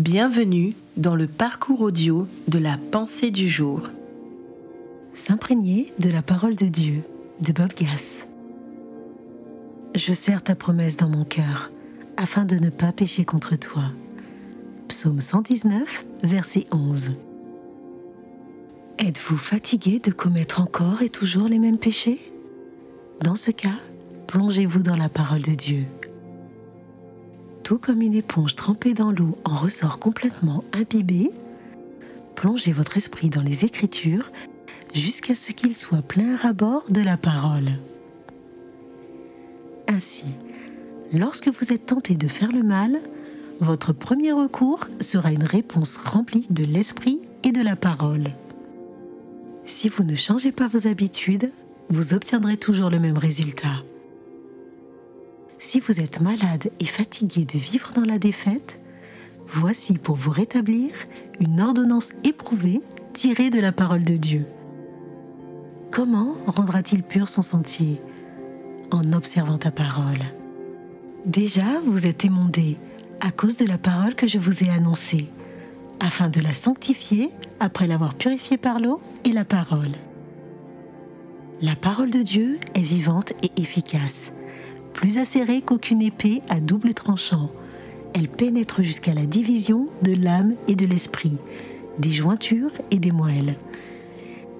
Bienvenue dans le parcours audio de la pensée du jour. S'imprégner de la parole de Dieu de Bob Gass. Je serre ta promesse dans mon cœur afin de ne pas pécher contre toi. Psaume 119, verset 11. Êtes-vous fatigué de commettre encore et toujours les mêmes péchés? Dans ce cas, plongez-vous dans la parole de Dieu. Comme une éponge trempée dans l'eau en ressort complètement imbibée, plongez votre esprit dans les Écritures jusqu'à ce qu'il soit plein à bord de la parole. Ainsi, lorsque vous êtes tenté de faire le mal, votre premier recours sera une réponse remplie de l'esprit et de la parole. Si vous ne changez pas vos habitudes, vous obtiendrez toujours le même résultat. Si vous êtes malade et fatigué de vivre dans la défaite, voici pour vous rétablir une ordonnance éprouvée tirée de la parole de Dieu. Comment rendra-t-il pur son sentier En observant ta parole? Déjà, vous êtes émondé à cause de la parole que je vous ai annoncée, afin de la sanctifier après l'avoir purifiée par l'eau et la parole. La parole de Dieu est vivante et efficace plus acérée qu'aucune épée à double tranchant. Elle pénètre jusqu'à la division de l'âme et de l'esprit, des jointures et des moelles.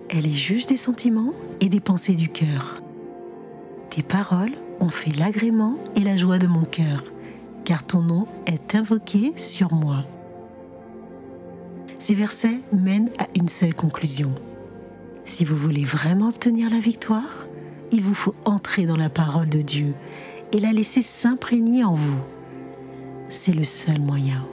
Elle est juge des sentiments et des pensées du cœur. Tes paroles ont fait l'agrément et la joie de mon cœur, car ton nom est invoqué sur moi. Ces versets mènent à une seule conclusion. Si vous voulez vraiment obtenir la victoire, il vous faut entrer dans la parole de Dieu et la laisser s'imprégner en vous. C'est le seul moyen.